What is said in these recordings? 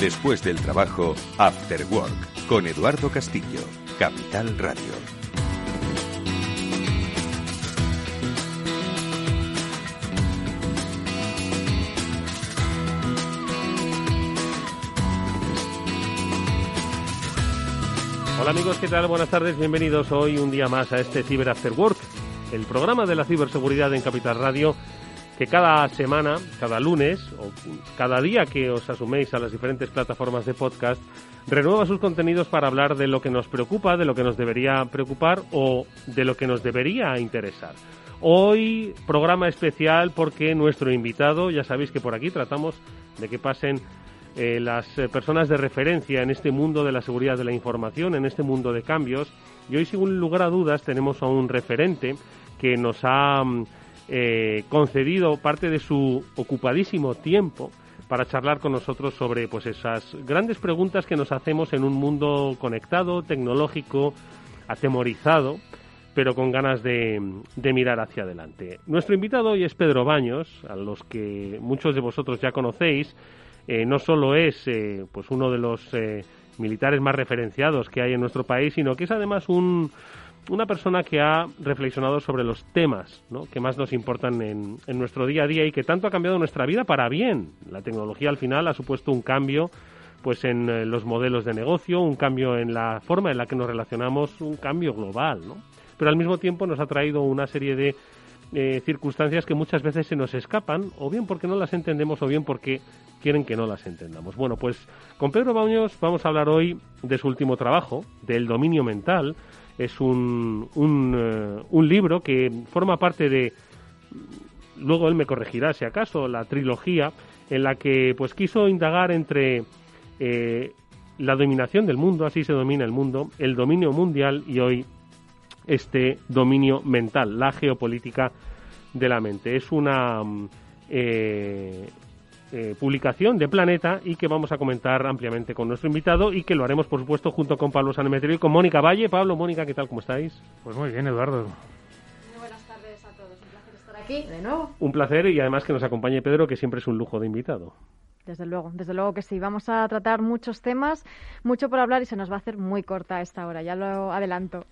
Después del trabajo, After Work, con Eduardo Castillo, Capital Radio. Hola amigos, ¿qué tal? Buenas tardes, bienvenidos hoy un día más a este Cyber After Work, el programa de la ciberseguridad en Capital Radio que cada semana, cada lunes o cada día que os asuméis a las diferentes plataformas de podcast, renueva sus contenidos para hablar de lo que nos preocupa, de lo que nos debería preocupar o de lo que nos debería interesar. Hoy programa especial porque nuestro invitado, ya sabéis que por aquí tratamos de que pasen eh, las eh, personas de referencia en este mundo de la seguridad de la información, en este mundo de cambios. Y hoy, sin lugar a dudas, tenemos a un referente que nos ha mm, eh, concedido parte de su ocupadísimo tiempo para charlar con nosotros sobre pues esas grandes preguntas que nos hacemos en un mundo conectado, tecnológico, atemorizado, pero con ganas de, mirar hacia adelante. Nuestro invitado hoy es Pedro Baños, a los que muchos de vosotros ya conocéis. Eh, no solo es eh, pues uno de los militares más referenciados que hay en nuestro país, sino que es además un, una persona que ha reflexionado sobre los temas que más nos importan en, nuestro día a día y que tanto ha cambiado nuestra vida para bien. La tecnología al final ha supuesto un cambio pues en eh, los modelos de negocio, un cambio en la forma en la que nos relacionamos, un cambio global, ¿no? Pero al mismo tiempo nos ha traído una serie de eh, circunstancias que muchas veces se nos escapan, o bien porque no las entendemos, o bien porque quieren que no las entendamos. Bueno, pues con Pedro Baños vamos a hablar hoy de su último trabajo, del dominio mental, es un, eh, un, libro que forma parte de, luego él me corregirá si acaso, la trilogía en la que pues quiso indagar entre eh, la dominación del mundo, así se domina el mundo, el dominio mundial y hoy este dominio mental, la geopolítica de la mente. Es una eh, eh, publicación de Planeta y que vamos a comentar ampliamente con nuestro invitado y que lo haremos, por supuesto, junto con Pablo Sanemeterio y con Mónica Valle. Pablo, Mónica, ¿qué tal? ¿Cómo estáis? Pues muy bien, Eduardo. Muy buenas tardes a todos. Un placer estar aquí de nuevo. Un placer y además que nos acompañe Pedro, que siempre es un lujo de invitado. Desde luego, desde luego que sí. Vamos a tratar muchos temas, mucho por hablar y se nos va a hacer muy corta esta hora, ya lo adelanto.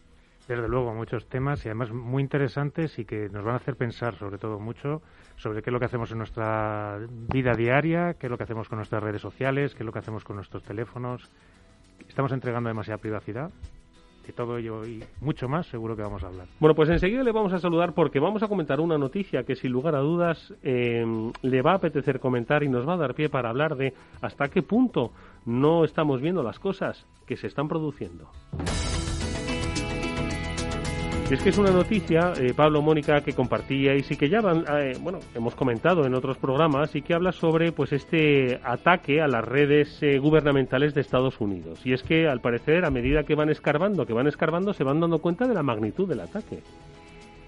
Desde luego, muchos temas y además muy interesantes y que nos van a hacer pensar sobre todo mucho sobre qué es lo que hacemos en nuestra vida diaria, qué es lo que hacemos con nuestras redes sociales, qué es lo que hacemos con nuestros teléfonos. Estamos entregando demasiada privacidad. De todo ello y mucho más seguro que vamos a hablar. Bueno, pues enseguida le vamos a saludar porque vamos a comentar una noticia que sin lugar a dudas eh, le va a apetecer comentar y nos va a dar pie para hablar de hasta qué punto no estamos viendo las cosas que se están produciendo. Es que es una noticia, eh, Pablo Mónica, que compartíais y que ya eh, bueno, hemos comentado en otros programas y que habla sobre pues este ataque a las redes eh, gubernamentales de Estados Unidos. Y es que al parecer a medida que van escarbando, que van escarbando, se van dando cuenta de la magnitud del ataque.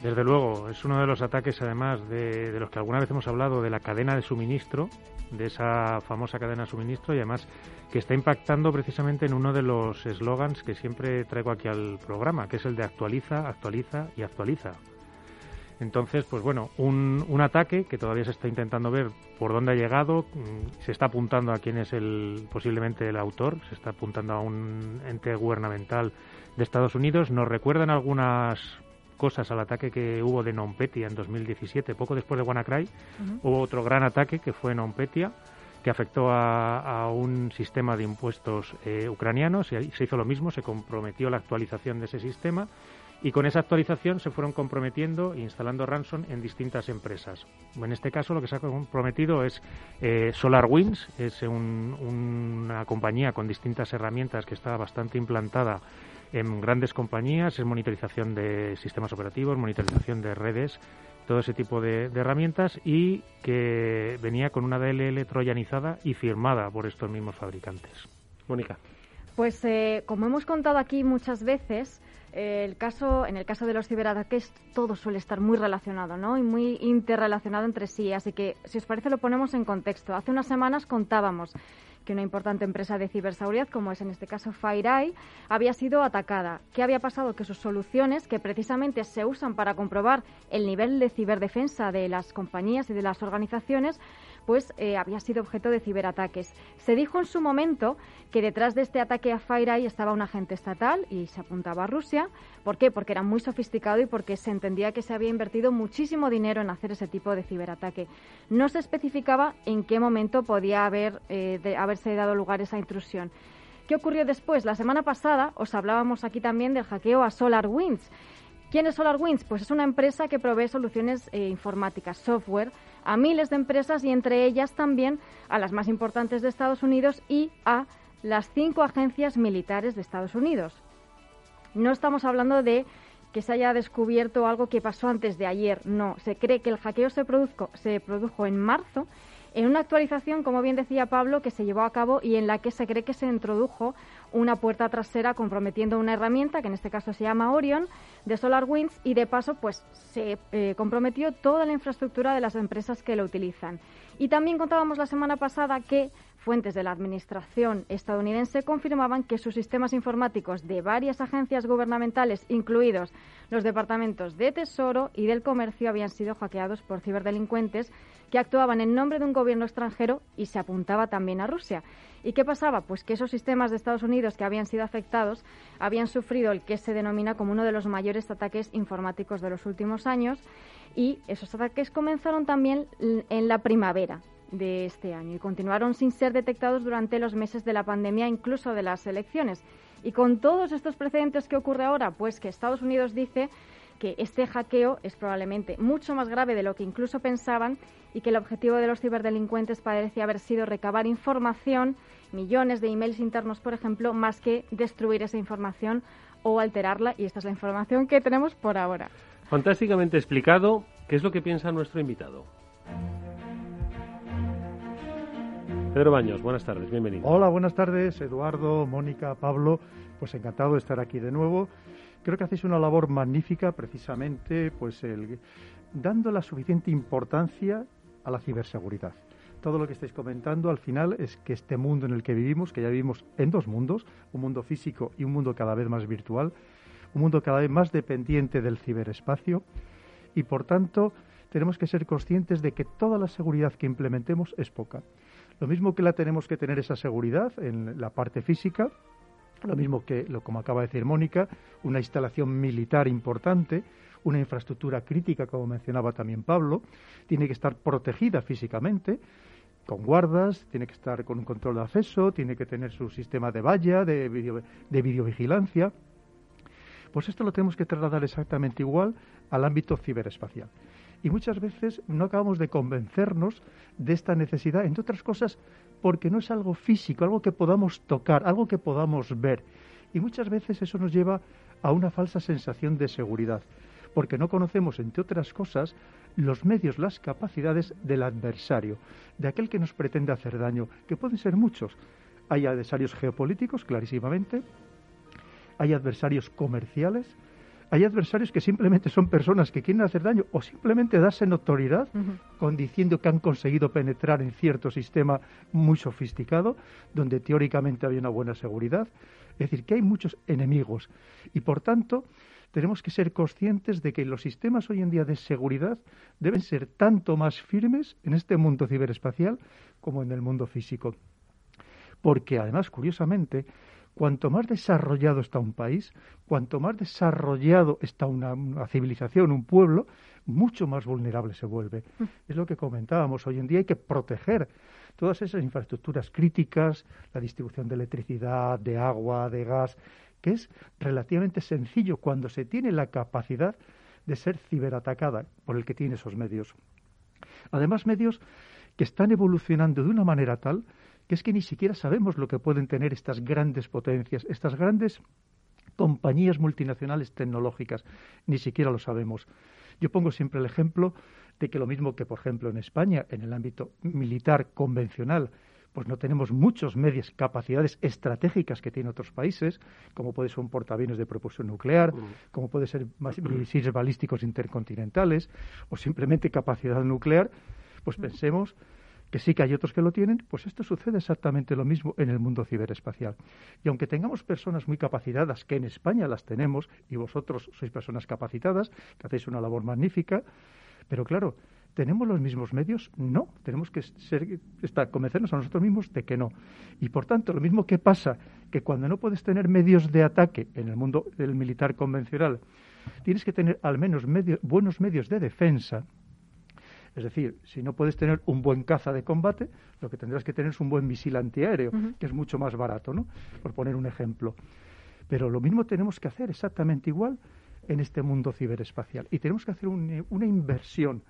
Desde luego, es uno de los ataques, además, de, los que alguna vez hemos hablado, de la cadena de suministro, de esa famosa cadena de suministro, y además que está impactando precisamente en uno de los eslogans que siempre traigo aquí al programa, que es el de actualiza, actualiza y actualiza. Entonces, pues bueno, un, un ataque que todavía se está intentando ver por dónde ha llegado, mm, se está apuntando a quién es el posiblemente el autor, se está apuntando a un ente gubernamental de Estados Unidos. Nos recuerdan algunas cosas al ataque que hubo de Nonpetia en 2017, poco después de WannaCry, hubo otro gran ataque que fue Nonpetia, que afectó a, un sistema de impuestos eh, ucranianos y se hizo lo mismo, se comprometió la actualización de ese sistema y con esa actualización se fueron comprometiendo e instalando ransom en distintas empresas. En este caso lo que se ha comprometido es eh, SolarWinds, es una compañía con distintas herramientas que está bastante implantada en grandes compañías, es monitorización de sistemas operativos, monitorización de redes, todo ese tipo de, herramientas y que venía con una DLL troyanizada y firmada por estos mismos fabricantes. Mónica. Pues eh, como hemos contado aquí muchas veces, el caso, en el caso de los ciberataques todo suele estar muy relacionado ¿no? y muy interrelacionado entre sí. Así que, si os parece, lo ponemos en contexto. Hace unas semanas contábamos que una importante empresa de ciberseguridad, como es en este caso FireEye, había sido atacada. ¿Qué había pasado? Que sus soluciones, que precisamente se usan para comprobar el nivel de ciberdefensa de las compañías y de las organizaciones, pues había sido objeto de ciberataques. Se dijo en su momento que detrás de este ataque a FireEye estaba un agente estatal y se apuntaba a Rusia. ¿Por qué? Porque era muy sofisticado y porque se entendía que se había invertido muchísimo dinero en hacer ese tipo de ciberataque. No se especificaba en qué momento podía haber, eh, haberse dado lugar esa intrusión. ¿Qué ocurrió después? La semana pasada os hablábamos aquí también del hackeo a SolarWinds. ¿Quién es SolarWinds? Pues es una empresa que provee soluciones eh, informáticas, software, a miles de empresas y entre ellas también a las más importantes de Estados Unidos y a las cinco agencias militares de Estados Unidos. No estamos hablando de que se haya descubierto algo que pasó antes de ayer, no. Se cree que el hackeo se, se produjo en marzo en una actualización, como bien decía Pablo, que se llevó a cabo y en la que se cree que se introdujo una puerta trasera comprometiendo una herramienta, que en este caso se llama Orion, de SolarWinds, y de paso pues se eh, comprometió toda la infraestructura de las empresas que lo utilizan. Y también contábamos la semana pasada que fuentes de la Administración estadounidense confirmaban que sus sistemas informáticos de varias agencias gubernamentales, incluidos los departamentos de Tesoro y del Comercio, habían sido hackeados por ciberdelincuentes que actuaban en nombre de un gobierno extranjero y se apuntaba también a Rusia. ¿Y qué pasaba? Pues que esos sistemas de Estados Unidos que habían sido afectados habían sufrido el que se denomina como uno de los mayores ataques informáticos de los últimos años y esos ataques comenzaron también en la primavera de este año y continuaron sin ser detectados durante los meses de la pandemia, incluso de las elecciones. Y con todos estos precedentes que ocurre ahora, pues que Estados Unidos dice que este hackeo es probablemente mucho más grave de lo que incluso pensaban y que el objetivo de los ciberdelincuentes parece haber sido recabar información, millones de emails internos, por ejemplo, más que destruir esa información o alterarla. Y esta es la información que tenemos por ahora. Fantásticamente explicado. ¿Qué es lo que piensa nuestro invitado? Pedro Baños, buenas tardes, bienvenido. Hola, buenas tardes, Eduardo, Mónica, Pablo. Pues encantado de estar aquí de nuevo creo que hacéis una labor magnífica precisamente pues el, dando la suficiente importancia a la ciberseguridad. Todo lo que estáis comentando al final es que este mundo en el que vivimos, que ya vivimos en dos mundos, un mundo físico y un mundo cada vez más virtual, un mundo cada vez más dependiente del ciberespacio y por tanto tenemos que ser conscientes de que toda la seguridad que implementemos es poca. Lo mismo que la tenemos que tener esa seguridad en la parte física, lo mismo que, lo, como acaba de decir Mónica, una instalación militar importante, una infraestructura crítica, como mencionaba también Pablo, tiene que estar protegida físicamente, con guardas, tiene que estar con un control de acceso, tiene que tener su sistema de valla, de, de videovigilancia. Pues esto lo tenemos que trasladar exactamente igual al ámbito ciberespacial. Y muchas veces no acabamos de convencernos de esta necesidad, entre otras cosas, porque no es algo físico, algo que podamos tocar, algo que podamos ver. Y muchas veces eso nos lleva a una falsa sensación de seguridad, porque no conocemos, entre otras cosas, los medios, las capacidades del adversario, de aquel que nos pretende hacer daño, que pueden ser muchos. Hay adversarios geopolíticos, clarísimamente, hay adversarios comerciales, hay adversarios que simplemente son personas que quieren hacer daño o simplemente darse notoriedad con diciendo que han conseguido penetrar en cierto sistema muy sofisticado, donde teóricamente había una buena seguridad. Es decir, que hay muchos enemigos y por tanto tenemos que ser conscientes de que los sistemas hoy en día de seguridad deben ser tanto más firmes en este mundo ciberespacial como en el mundo físico. Porque además, curiosamente, cuanto más desarrollado está un país, cuanto más desarrollado está una, civilización, un pueblo, mucho más vulnerable se vuelve. Mm. Es lo que comentábamos. Hoy en día hay que proteger todas esas infraestructuras críticas, la distribución de electricidad, de agua, de gas, que es relativamente sencillo cuando se tiene la capacidad de ser ciberatacada por el que tiene esos medios. Además, medios que están evolucionando de una manera tal que es que ni siquiera sabemos lo que pueden tener estas grandes potencias, estas grandes compañías multinacionales tecnológicas, ni siquiera lo sabemos. Yo pongo siempre el ejemplo de que lo mismo que, por ejemplo, en España, en el ámbito militar convencional, pues no tenemos muchos medios, capacidades estratégicas que tienen otros países, como puede ser un portaaviones de propulsión nuclear, mm. como puede ser misiles balísticos intercontinentales, o simplemente capacidad nuclear, pues mm. pensemos que sí que hay otros que lo tienen, pues esto sucede exactamente lo mismo en el mundo ciberespacial. Y aunque tengamos personas muy capacitadas, que en España las tenemos, y vosotros sois personas capacitadas, que hacéis una labor magnífica, pero claro, ¿Tenemos los mismos medios? No. Tenemos que ser, estar, convencernos a nosotros mismos de que no. Y por tanto, lo mismo que pasa que cuando no puedes tener medios de ataque en el mundo del militar convencional, tienes que tener al menos buenos medios de defensa. Es decir, si no puedes tener un buen caza de combate, lo que tendrás que tener es un buen misil antiaéreo, que es mucho más barato, ¿no? Por poner un ejemplo. Pero lo mismo tenemos que hacer exactamente igual en este mundo ciberespacial. Y tenemos que hacer una inversión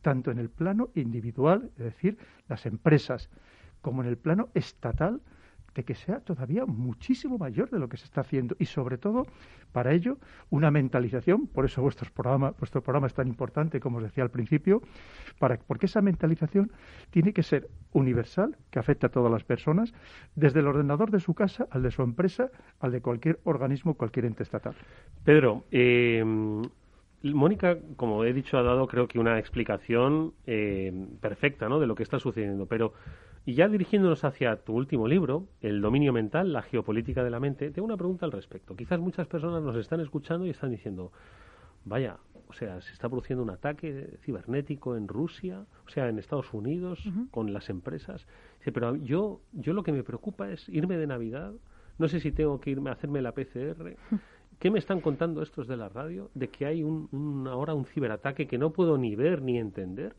tanto en el plano individual, es decir, las empresas, como en el plano estatal, de que sea todavía muchísimo mayor de lo que se está haciendo y sobre todo para ello una mentalización, por eso vuestro programa, vuestro programa es tan importante como os decía al principio, para, porque esa mentalización tiene que ser universal, que afecte a todas las personas, desde el ordenador de su casa al de su empresa, al de cualquier organismo, cualquier ente estatal. Pedro, eh, Mónica, como he dicho, ha dado creo que una explicación eh, perfecta ¿no? de lo que está sucediendo. Pero, y ya dirigiéndonos hacia tu último libro, El dominio mental, la geopolítica de la mente, tengo una pregunta al respecto. Quizás muchas personas nos están escuchando y están diciendo, vaya, o sea, se está produciendo un ataque cibernético en Rusia, o sea, en Estados Unidos, con las empresas. pero yo, yo lo que me preocupa es irme de Navidad, no sé si tengo que irme a hacerme la PCR. ¿Qué me están contando estos de la radio? De que hay un, ahora un ciberataque que no puedo ni ver ni entender.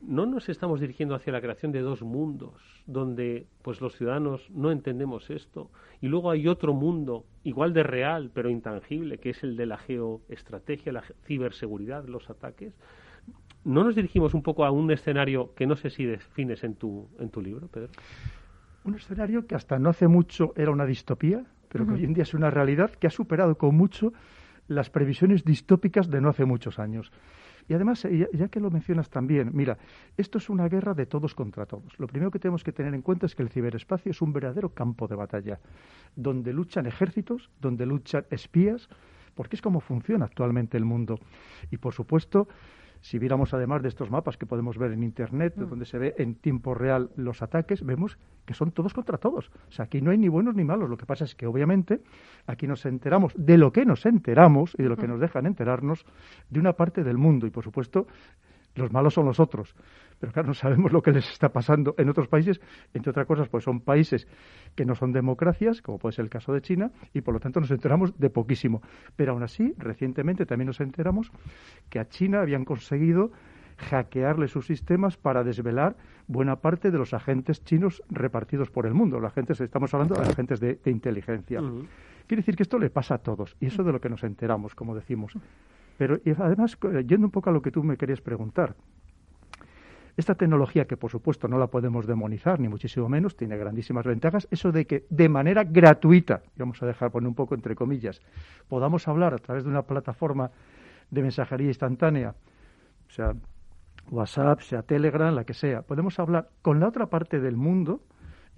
¿No nos estamos dirigiendo hacia la creación de dos mundos donde pues los ciudadanos no entendemos esto y luego hay otro mundo igual de real pero intangible que es el de la geoestrategia, la ciberseguridad, los ataques? ¿No nos dirigimos un poco a un escenario que no sé si defines en tu, en tu libro, Pedro? Un escenario que hasta no hace mucho era una distopía, pero que hoy en día es una realidad que ha superado con mucho las previsiones distópicas de no hace muchos años. Y además, ya, que lo mencionas también, mira, esto es una guerra de todos contra todos. Lo primero que tenemos que tener en cuenta es que el ciberespacio es un verdadero campo de batalla, donde luchan ejércitos, donde luchan espías, porque es como funciona actualmente el mundo. Y por supuesto, si viéramos además de estos mapas que podemos ver en Internet, mm. donde se ve en tiempo real los ataques, vemos que son todos contra todos. O sea, aquí no hay ni buenos ni malos. Lo que pasa es que, obviamente, aquí nos enteramos de lo que nos enteramos y de lo que mm. nos dejan enterarnos de una parte del mundo. Y, por supuesto, los malos son los otros. Pero claro, no sabemos lo que les está pasando en otros países, entre otras cosas, pues son países que no son democracias, como puede ser el caso de China, y por lo tanto nos enteramos de poquísimo. Pero aún así, recientemente también nos enteramos que a China habían conseguido hackearle sus sistemas para desvelar buena parte de los agentes chinos repartidos por el mundo. Los agentes, estamos hablando de agentes de, inteligencia. Quiere decir que esto le pasa a todos, y eso es de lo que nos enteramos, como decimos. Pero y además, yendo un poco a lo que tú me querías preguntar, esta tecnología, que por supuesto no la podemos demonizar, ni muchísimo menos, tiene grandísimas ventajas, eso de que de manera gratuita, vamos a dejar poner un poco entre comillas, podamos hablar a través de una plataforma de mensajería instantánea, sea WhatsApp, sea Telegram, la que sea, podemos hablar con la otra parte del mundo,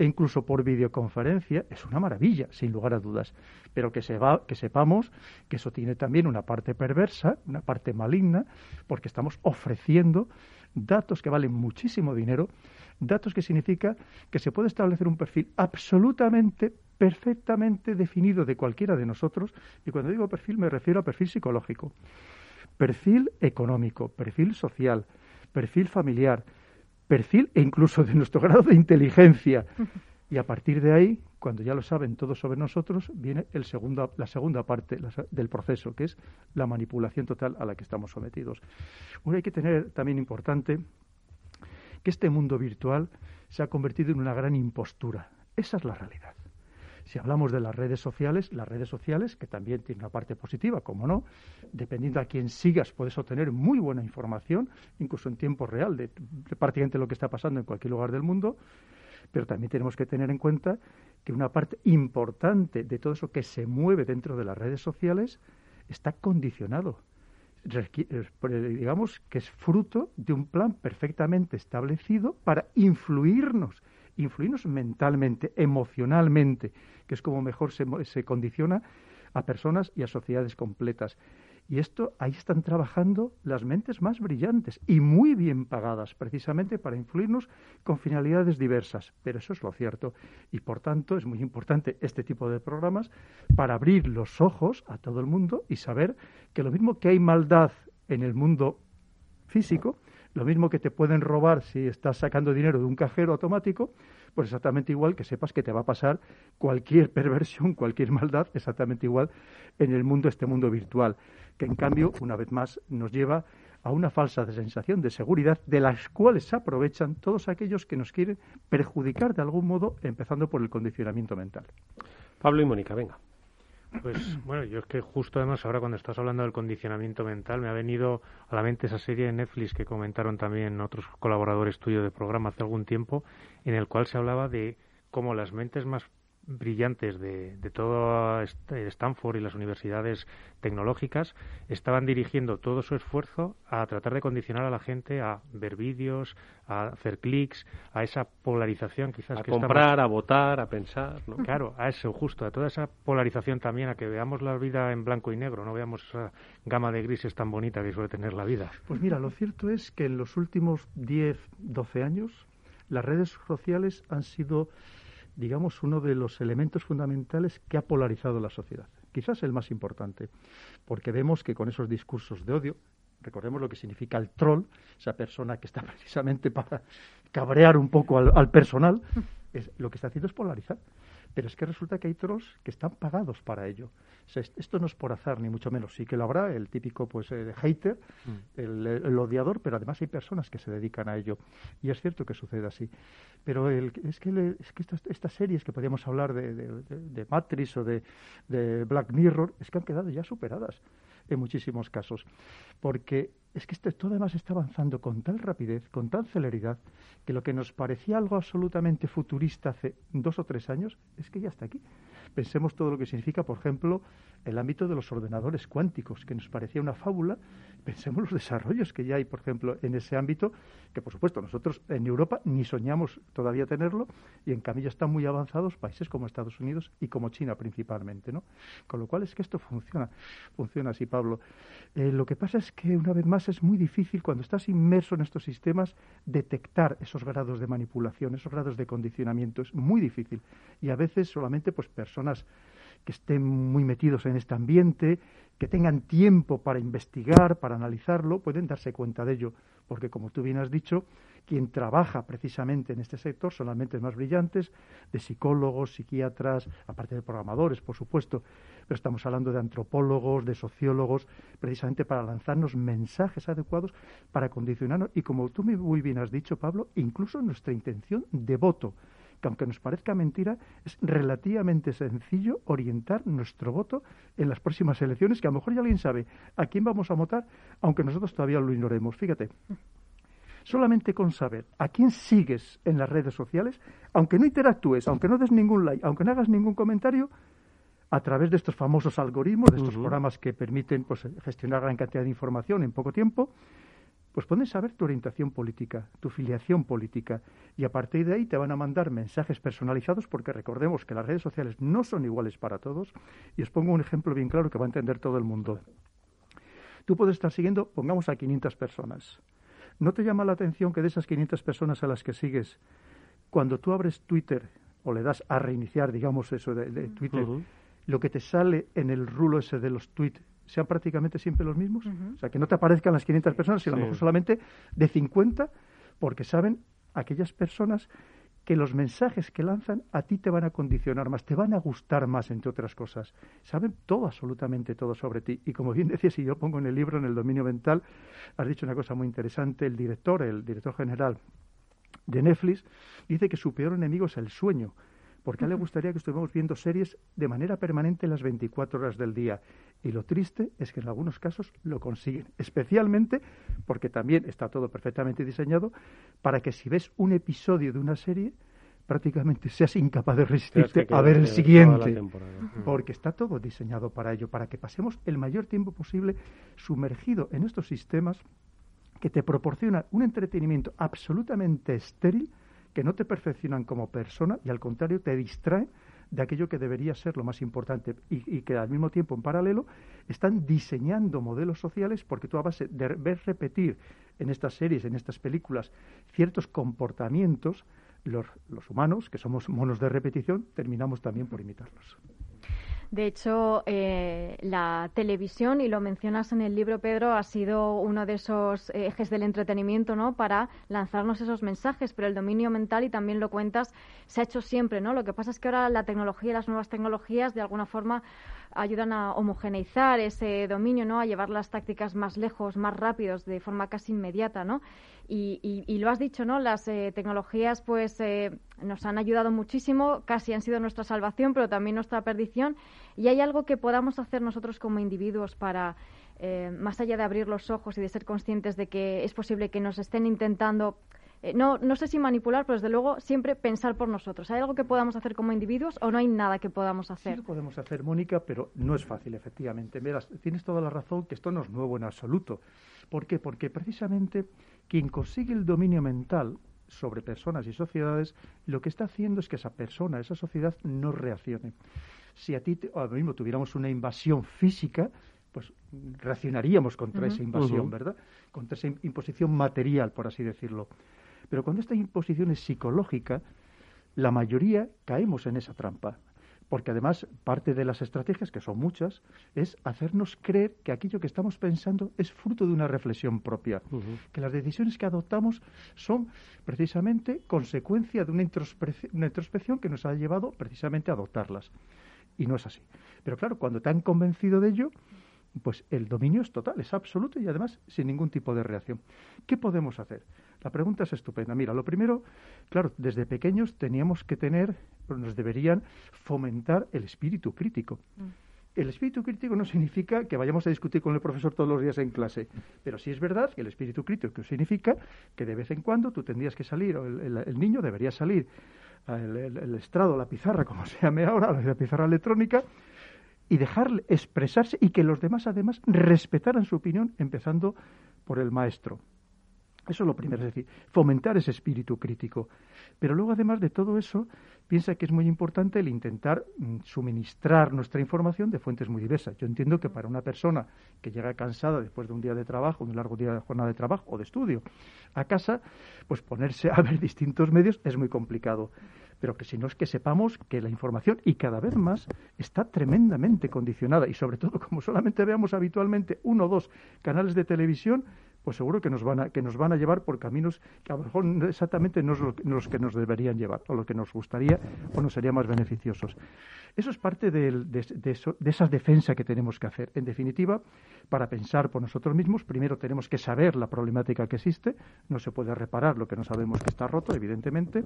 e incluso por videoconferencia, es una maravilla, sin lugar a dudas. Pero que, se va, que sepamos que eso tiene también una parte perversa, una parte maligna, porque estamos ofreciendo datos que valen muchísimo dinero, datos que significa que se puede establecer un perfil absolutamente, perfectamente definido de cualquiera de nosotros, y cuando digo perfil me refiero a perfil psicológico, perfil económico, perfil social, perfil familiar, perfil e incluso de nuestro grado de inteligencia. Y a partir de ahí, cuando ya lo saben todos sobre nosotros, viene el segundo, la segunda parte del proceso, que es la manipulación total a la que estamos sometidos. Bueno, hay que tener también importante que este mundo virtual se ha convertido en una gran impostura. Esa es la realidad. Si hablamos de las redes sociales, las redes sociales, que también tienen una parte positiva, como no, dependiendo a quién sigas, puedes obtener muy buena información, incluso en tiempo real, de, de prácticamente lo que está pasando en cualquier lugar del mundo, pero también tenemos que tener en cuenta que una parte importante de todo eso que se mueve dentro de las redes sociales está condicionado. Digamos que es fruto de un plan perfectamente establecido para influirnos, influirnos mentalmente, emocionalmente, que es como mejor se, se condiciona a personas y a sociedades completas. Y esto, ahí están trabajando las mentes más brillantes y muy bien pagadas, precisamente para influirnos con finalidades diversas. Pero eso es lo cierto. Y por tanto, es muy importante este tipo de programas para abrir los ojos a todo el mundo y saber que lo mismo que hay maldad en el mundo físico, Lo mismo que te pueden robar si estás sacando dinero de un cajero automático, pues exactamente igual que sepas que te va a pasar cualquier perversión, cualquier maldad, exactamente igual en el mundo, este mundo virtual, que en cambio, una vez más, nos lleva a una falsa sensación de seguridad de las cuales se aprovechan todos aquellos que nos quieren perjudicar de algún modo, empezando por el condicionamiento mental. Pablo y Mónica, venga. Pues bueno, yo es que justo además ahora cuando estás hablando del condicionamiento mental me ha venido a la mente esa serie de Netflix que comentaron también otros colaboradores tuyos de programa hace algún tiempo, en el cual se hablaba de cómo las mentes más brillantes de, de todo Stanford y las universidades tecnológicas estaban dirigiendo todo su esfuerzo a tratar de condicionar a la gente a ver vídeos, a hacer clics, a esa polarización quizás a comprar, a votar, a pensar, ¿no? Claro, a eso justo, a toda esa polarización también, a que veamos la vida en blanco y negro, no veamos esa gama de grises tan bonita que suele tener la vida. Pues mira, lo cierto es que en los últimos 10, 12 años las redes sociales han sido digamos, uno de los elementos fundamentales que ha polarizado la sociedad. Quizás el más importante, porque vemos que con esos discursos de odio, recordemos lo que significa el troll, esa persona que está precisamente para cabrear un poco al, al personal, es, lo que está haciendo es polarizar. Pero es que resulta que hay trolls que están pagados para ello. esto no es por azar, ni mucho menos. Sí que lo habrá, el típico pues eh, hater, mm. el, odiador, pero además hay personas que se dedican a ello. Y es cierto que sucede así. Pero el, es que, es que estas, series que podríamos hablar de, de, de Matrix o de, Black Mirror, es que han quedado ya superadas en muchísimos casos. Porque es que este, todo además está avanzando con tal rapidez, con tal celeridad, que lo que nos parecía algo absolutamente futurista hace dos o tres años es que ya está aquí. Pensemos todo lo que significa, por ejemplo, el ámbito de los ordenadores cuánticos, que nos parecía una fábula. Pensemos los desarrollos que ya hay, por ejemplo, en ese ámbito, que por supuesto nosotros en Europa ni soñamos todavía tenerlo, y en cambio ya están muy avanzados países como Estados Unidos y como China principalmente, ¿no? Con lo cual es que esto funciona, funciona así, Pablo. Eh, lo que pasa es que una vez más es muy difícil cuando estás inmerso en estos sistemas detectar esos grados de manipulación, esos grados de condicionamiento. Es muy difícil. Y a veces solamente pues personas que estén muy metidos en este ambiente, que tengan tiempo para investigar, para analizarlo, pueden darse cuenta de ello, porque como tú bien has dicho, quien trabaja precisamente en este sector son las mentes más brillantes, de psicólogos, psiquiatras, aparte de programadores, por supuesto, pero estamos hablando de antropólogos, de sociólogos, precisamente para lanzarnos mensajes adecuados para condicionarnos. Y como tú muy bien has dicho, Pablo, incluso nuestra intención de voto que aunque nos parezca mentira, es relativamente sencillo orientar nuestro voto en las próximas elecciones, que a lo mejor ya alguien sabe a quién vamos a votar, aunque nosotros todavía lo ignoremos. Fíjate, solamente con saber a quién sigues en las redes sociales, aunque no interactúes, aunque no des ningún like, aunque no hagas ningún comentario, a través de estos famosos algoritmos, de estos programas que permiten pues, gestionar gran cantidad de información en poco tiempo, pues pueden saber tu orientación política, tu filiación política, y a partir de ahí te van a mandar mensajes personalizados, porque recordemos que las redes sociales no son iguales para todos, y os pongo un ejemplo bien claro que va a entender todo el mundo. Tú puedes estar siguiendo, pongamos a 500 personas. ¿No te llama la atención que de esas 500 personas a las que sigues, cuando tú abres Twitter o le das a reiniciar, digamos eso de, Twitter, lo que te sale en el rulo ese de los tweets sean prácticamente siempre los mismos. O sea, que no te aparezcan las 500 personas, sino a lo mejor solamente de 50, porque saben aquellas personas que los mensajes que lanzan a ti te van a condicionar más, te van a gustar más, entre otras cosas. Saben todo, absolutamente todo sobre ti. Y como bien decías, y yo pongo en el libro, en el dominio mental, has dicho una cosa muy interesante, el director, el director general de Netflix, dice que su peor enemigo es el sueño porque a él le gustaría que estuviéramos viendo series de manera permanente las 24 horas del día. Y lo triste es que en algunos casos lo consiguen, especialmente porque también está todo perfectamente diseñado para que si ves un episodio de una serie, prácticamente seas incapaz de resistirte a ver el siguiente. Porque está todo diseñado para ello, para que pasemos el mayor tiempo posible sumergido en estos sistemas que te proporcionan un entretenimiento absolutamente estéril que no te perfeccionan como persona y al contrario te distraen de aquello que debería ser lo más importante y, que al mismo tiempo en paralelo están diseñando modelos sociales porque tú a base de ver repetir en estas series, en estas películas, ciertos comportamientos, los, los humanos, que somos monos de repetición, terminamos también por imitarlos. De hecho, eh, la televisión, y lo mencionas en el libro, Pedro, ha sido uno de esos ejes del entretenimiento, ¿no? Para lanzarnos esos mensajes, pero el dominio mental, y también lo cuentas, se ha hecho siempre, ¿no? Lo que pasa es que ahora la tecnología las nuevas tecnologías, de alguna forma, ayudan a homogeneizar ese dominio, ¿no? A llevar las tácticas más lejos, más rápidos, de forma casi inmediata, ¿no? Y, lo has dicho, ¿no? Las eh, tecnologías, pues, eh, nos han ayudado muchísimo, casi han sido nuestra salvación, pero también nuestra perdición. Y hay algo que podamos hacer nosotros como individuos para, eh, más allá de abrir los ojos y de ser conscientes de que es posible que nos estén intentando no, no sé si manipular, pero desde luego siempre pensar por nosotros. ¿Hay algo que podamos hacer como individuos o no hay nada que podamos hacer? Sí lo podemos hacer, Mónica, pero no es fácil, efectivamente. tienes toda la razón que esto no es nuevo en absoluto. ¿Por qué? Porque precisamente quien consigue el dominio mental sobre personas y sociedades, lo que está haciendo es que esa persona, esa sociedad, no reaccione. Si a ti ahora mismo tuviéramos una invasión física, pues reaccionaríamos contra esa invasión, ¿verdad? Contra esa imposición material, por así decirlo. Pero cuando esta imposición es psicológica, la mayoría caemos en esa trampa porque además parte de las estrategias, que son muchas, es hacernos creer que aquello que estamos pensando es fruto de una reflexión propia, que las decisiones que adoptamos son precisamente consecuencia de una, introspección que nos ha llevado precisamente a adoptarlas. Y no es así. Pero claro, cuando te han convencido de ello, pues el dominio es total, es absoluto y además sin ningún tipo de reacción. ¿Qué podemos hacer? La pregunta es estupenda. Mira, lo primero, claro, desde pequeños teníamos que tener, nos deberían fomentar el espíritu crítico. Mm. El espíritu crítico no significa que vayamos a discutir con el profesor todos los días en clase, pero sí es verdad que el espíritu crítico significa que de vez en cuando tú tendrías que salir, o el, niño debería salir el, el, estrado, la pizarra, como se llame ahora, la pizarra electrónica, y dejarle expresarse y que los demás además respetaran su opinión, empezando por el maestro. Eso es lo primero, es decir, fomentar ese espíritu crítico. Pero luego, además de todo eso, piensa que es muy importante el intentar mm, suministrar nuestra información de fuentes muy diversas. Yo entiendo que para una persona que llega cansada después de un día de trabajo, un largo día de jornada de trabajo o de estudio, a casa, pues ponerse a ver distintos medios es muy complicado. Pero que si no es que sepamos que la información, y cada vez más, está tremendamente condicionada. Y sobre todo, como solamente veamos habitualmente uno o dos canales de televisión, pues seguro que nos van a, que nos van a llevar por caminos que a lo mejor exactamente no son los, que nos deberían llevar, o lo que nos gustaría o nos sería más beneficiosos. Eso es parte de, de, esa defensa que tenemos que hacer. En definitiva, para pensar por nosotros mismos, primero tenemos que saber la problemática que existe, no se puede reparar lo que no sabemos que está roto, evidentemente,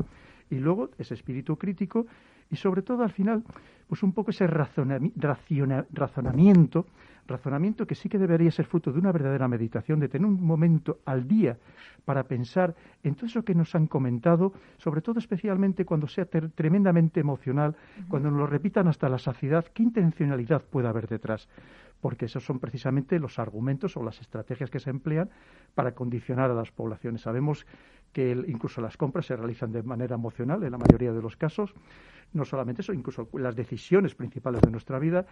y luego ese espíritu crítico y sobre todo al final, pues un poco ese razonamiento razonamiento que sí que debería ser fruto de una verdadera meditación, de tener un momento al día para pensar en todo eso que nos han comentado, sobre todo especialmente cuando sea tremendamente emocional, cuando nos lo repitan hasta la saciedad, qué intencionalidad puede haber detrás porque esos son precisamente los argumentos o las estrategias que se emplean para condicionar a las poblaciones. Sabemos que incluso las compras se realizan de manera emocional en la mayoría de los casos. No solamente eso, incluso las decisiones principales de nuestra vida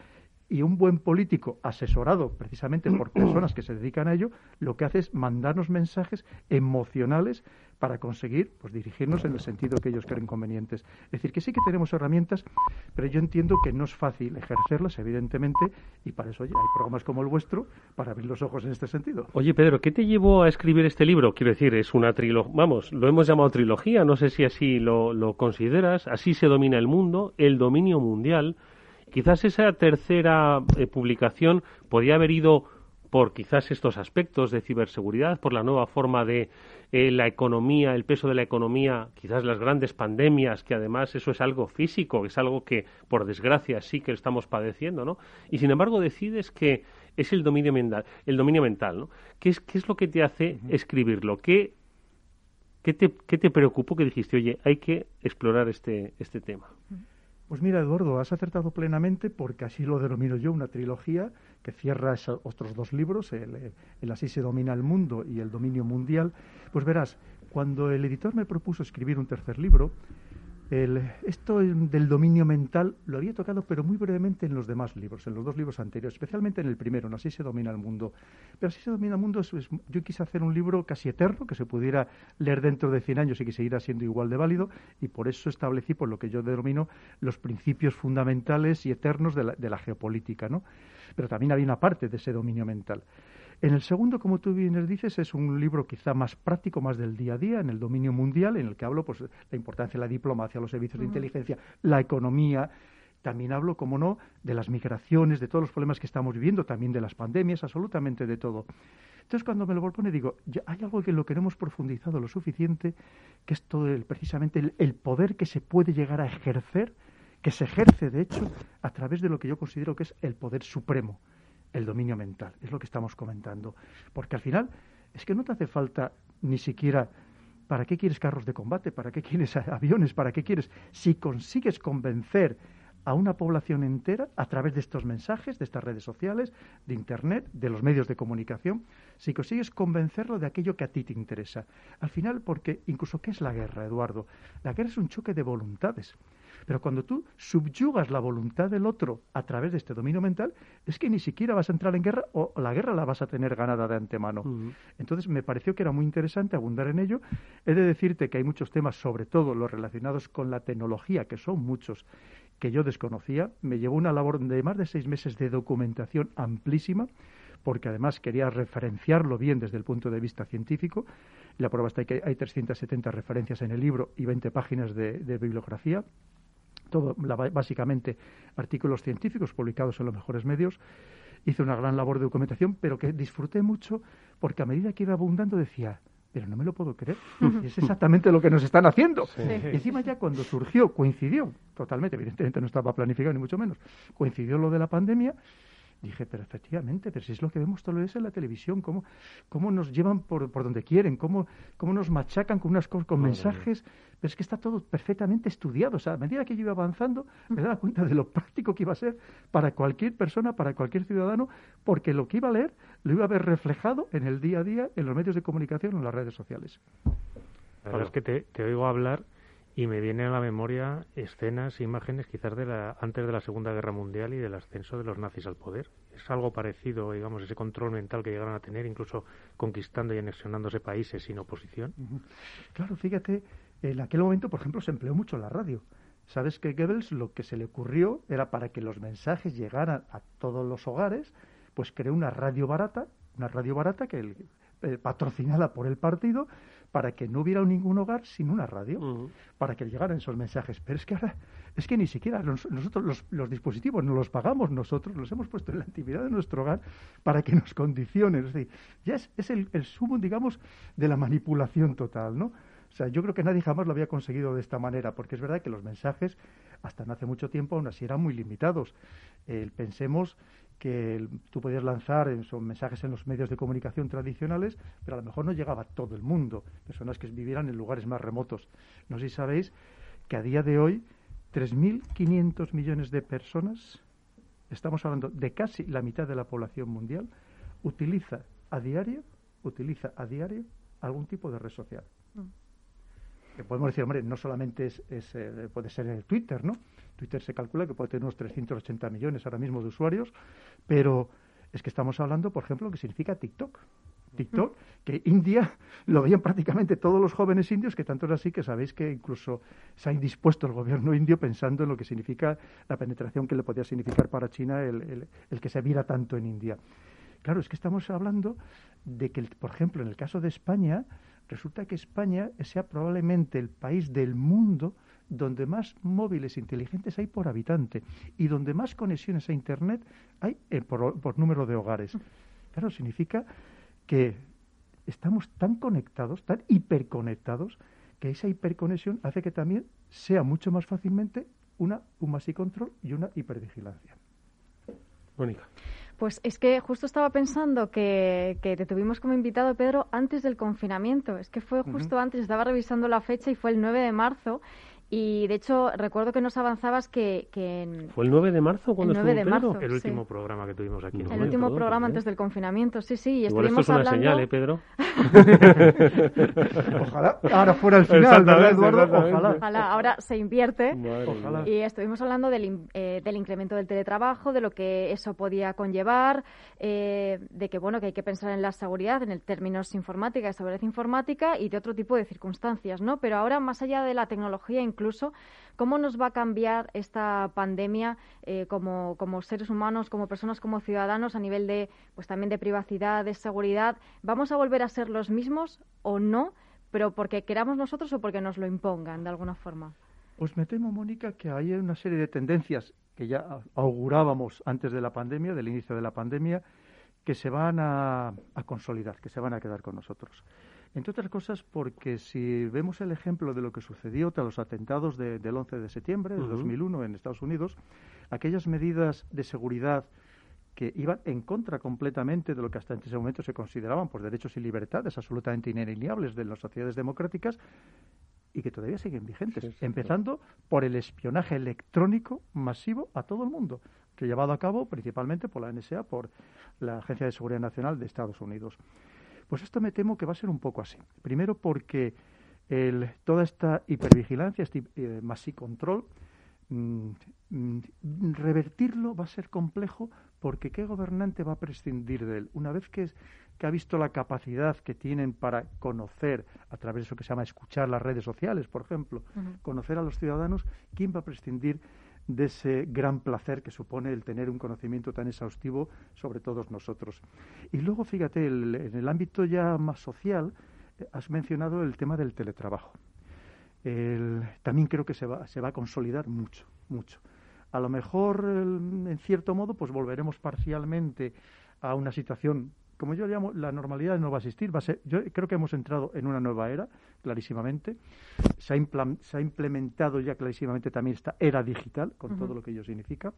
y un buen político asesorado precisamente por personas que se dedican a ello, lo que hace es mandarnos mensajes emocionales para conseguir pues, dirigirnos en el sentido que ellos creen convenientes. Es decir, que sí que tenemos herramientas, pero yo entiendo que no es fácil ejercerlas, evidentemente, y para eso hay programas como el vuestro para abrir los ojos en este sentido. Oye, Pedro, ¿qué te llevó a escribir este libro? Quiero decir, es una trilogía, vamos, lo hemos llamado trilogía, no sé si así lo, lo consideras, así se domina el mundo, el dominio mundial. Quizás esa tercera eh, publicación podía haber ido por quizás estos aspectos de ciberseguridad, por la nueva forma de eh, la economía, el peso de la economía, quizás las grandes pandemias, que además eso es algo físico, es algo que por desgracia sí que estamos padeciendo, ¿no? Y sin embargo decides que es el dominio mental, el dominio mental, ¿no? ¿Qué es, qué es lo que te hace escribirlo? ¿Qué, qué, te, ¿Qué te preocupó que dijiste, oye, hay que explorar este, este tema? Pues mira, Eduardo, has acertado plenamente porque así lo denomino yo, una trilogía que cierra esos otros dos libros, el, Así se domina el mundo y el dominio mundial. Pues verás, cuando el editor me propuso escribir un tercer libro, esto del dominio mental lo había tocado, pero muy brevemente en los demás libros, en los dos libros anteriores, especialmente en el primero, en Así se domina el mundo. Pero Así se domina el mundo, yo quise hacer un libro casi eterno, que se pudiera leer dentro de 100 años y que siguiera siendo igual de válido, y por eso establecí por lo que yo denomino los principios fundamentales y eternos de la, de la geopolítica. ¿no? Pero también había una parte de ese dominio mental. En el segundo, como tú bien dices, es un libro quizá más práctico, más del día a día, en el dominio mundial, en el que hablo pues la importancia de la diplomacia, los servicios de inteligencia, la economía. También hablo, como no, de las migraciones, de todos los problemas que estamos viviendo, también de las pandemias, absolutamente de todo. Entonces, cuando me lo propone, digo, hay algo que lo que no hemos profundizado lo suficiente, que es todo el, precisamente el poder que se puede llegar a ejercer, que se ejerce, de hecho, a través de lo que yo considero que es el poder supremo el dominio mental. Es lo que estamos comentando. Porque al final es que no te hace falta ni siquiera ¿para qué quieres carros de combate? ¿Para qué quieres aviones? ¿Para qué quieres? Si consigues convencer a una población entera a través de estos mensajes, de estas redes sociales, de Internet, de los medios de comunicación, si consigues convencerlo de aquello que a ti te interesa. Al final, porque incluso, ¿qué es la guerra, Eduardo? La guerra es un choque de voluntades. Pero cuando tú subyugas la voluntad del otro a través de este dominio mental, es que ni siquiera vas a entrar en guerra o la guerra la vas a tener ganada de antemano. Entonces me pareció que era muy interesante abundar en ello. He de decirte que hay muchos temas, sobre todo los relacionados con la tecnología, que son muchos, que yo desconocía. Me llevó una labor de más de seis meses de documentación amplísima porque además quería referenciarlo bien desde el punto de vista científico. La prueba está que hay 370 referencias en el libro y 20 páginas de bibliografía todo básicamente artículos científicos publicados en los mejores medios. Hice una gran labor de documentación, pero que disfruté mucho porque a medida que iba abundando decía, pero no me lo puedo creer. es exactamente lo que nos están haciendo. Y encima ya cuando surgió, coincidió totalmente, evidentemente no estaba planificado ni mucho menos, coincidió lo de la pandemia Dije, pero efectivamente, pero si es lo que vemos todos los días en la televisión, cómo, cómo nos llevan por, por donde quieren, cómo, cómo nos machacan con unas con mensajes, pero es que está todo perfectamente estudiado. O sea, a medida que yo iba avanzando, me daba cuenta de lo práctico que iba a ser para cualquier persona, para cualquier ciudadano, porque lo que iba a leer lo iba a ver reflejado en el día a día, en los medios de comunicación, en las redes sociales. Verdad es que te, te oigo hablar y me vienen a la memoria escenas, imágenes quizás de la, antes de la Segunda Guerra Mundial y del ascenso de los nazis al poder. Es algo parecido, digamos, ese control mental que llegaron a tener, incluso conquistando y anexionándose países sin oposición. Claro, fíjate, en aquel momento, por ejemplo, se empleó mucho la radio. Sabes que Goebbels lo que se le ocurrió era para que los mensajes llegaran a todos los hogares, pues creó una radio barata, una radio barata que eh, patrocinada por el partido, para que no hubiera ningún hogar sin una radio, para que llegaran esos mensajes. Pero es que ahora, es que ni siquiera nosotros los, dispositivos no los pagamos nosotros, los hemos puesto en la actividad de nuestro hogar para que nos condicionen. Es decir, ya es, es el, el sumo, digamos, de la manipulación total, ¿no? O sea, yo creo que nadie jamás lo había conseguido de esta manera, porque es verdad que los mensajes, hasta no hace mucho tiempo, aún así eran muy limitados. pensemos que tú podías lanzar esos mensajes en los medios de comunicación tradicionales, pero a lo mejor no llegaba a todo el mundo, personas que vivieran en lugares más remotos. No sé si sabéis que a día de hoy 3.500 millones de personas, estamos hablando de casi la mitad de la población mundial, utiliza a diario, utiliza a diario algún tipo de red social. Mm. podemos decir, hombre, no solamente es, eh, puede ser el Twitter, ¿no? Twitter se calcula que puede tener unos 380 millones ahora mismo de usuarios, pero es que estamos hablando, por ejemplo, lo que significa TikTok. TikTok, que India lo veían prácticamente todos los jóvenes indios, que tanto es así que sabéis que incluso se ha indispuesto el gobierno indio pensando en lo que significa la penetración que le podía significar para China el, el que se viera tanto en India. Claro, es que estamos hablando de que, por ejemplo, en el caso de España, resulta que España sea probablemente el país del mundo donde más móviles inteligentes hay por habitante y donde más conexiones a Internet hay eh, por, número de hogares. Claro, significa que estamos tan conectados, tan hiperconectados, que esa hiperconexión hace que también sea mucho más fácilmente una, un y control y una hipervigilancia. Mónica. Pues es que justo estaba pensando que, que, te tuvimos como invitado, Pedro, antes del confinamiento. Es que fue justo antes, estaba revisando la fecha y fue el 9 de marzo Y de hecho, recuerdo que nos avanzabas que. que ¿Fue el 9 de marzo cuando el 9 de marzo, El último programa que tuvimos aquí. el último programa antes del confinamiento, sí, sí. Y Igual estuvimos esto es una hablando... señal, ¿eh, Pedro? Ojalá ahora fuera el final, ¿verdad, Eduardo? Ojalá. Ojalá, ahora se invierte. Madre Ojalá. mía. Y estuvimos hablando del, eh, del incremento del teletrabajo, de lo que eso podía conllevar, eh, de que bueno que hay que pensar en la seguridad, en el términos informática, de seguridad informática y de otro tipo de circunstancias, ¿no? Pero ahora más allá de la tecnología, incluso cómo nos va a cambiar esta pandemia eh, como, como seres humanos, como personas, como ciudadanos a nivel de pues también de privacidad, de seguridad. ¿Vamos a volver a ser los mismos o no? Pero porque queramos nosotros o porque nos lo impongan de alguna forma. Pues me temo, Mónica, que hay una serie de tendencias que ya augurábamos antes de la pandemia, del inicio de la pandemia, que se van a, a consolidar, que se van a quedar con nosotros. Entre otras cosas, porque si vemos el ejemplo de lo que sucedió tras los atentados de- del 11 de septiembre de Ujú. 2001 en Estados Unidos, aquellas medidas de seguridad que iban en contra completamente de lo que hasta ese momento se consideraban por derechos y libertades absolutamente inalineables de las sociedades democráticas y que todavía siguen vigentes, Sí, sí, empezando por el espionaje electrónico masivo a todo el mundo, que llevado a cabo principalmente por la NSA, por la Agencia de Seguridad Nacional de Estados Unidos. Pues esto me temo que va a ser un poco así. Primero porque el- toda esta hipervigilancia, este eh, masi control, mm, mm, revertirlo va a ser complejo porque ¿qué gobernante va a prescindir de él? Una vez que, es- que ha visto la capacidad que tienen para conocer, a través de eso que se llama escuchar las redes sociales, por ejemplo, conocer a los ciudadanos, ¿quién va a prescindir de ese gran placer que supone el tener un conocimiento tan exhaustivo sobre todos nosotros? Y luego, fíjate, en el ámbito ya más social, eh, has mencionado el tema del teletrabajo. El- también creo que se va, se va a consolidar mucho, mucho. A lo mejor, el- en cierto modo, pues volveremos parcialmente a una situación, como yo llamo, la normalidad no va a existir. Va a ser, yo creo que hemos entrado en una nueva era, clarísimamente. Se ha, implan- se ha implementado ya clarísimamente también esta era digital, con todo lo que ello significa.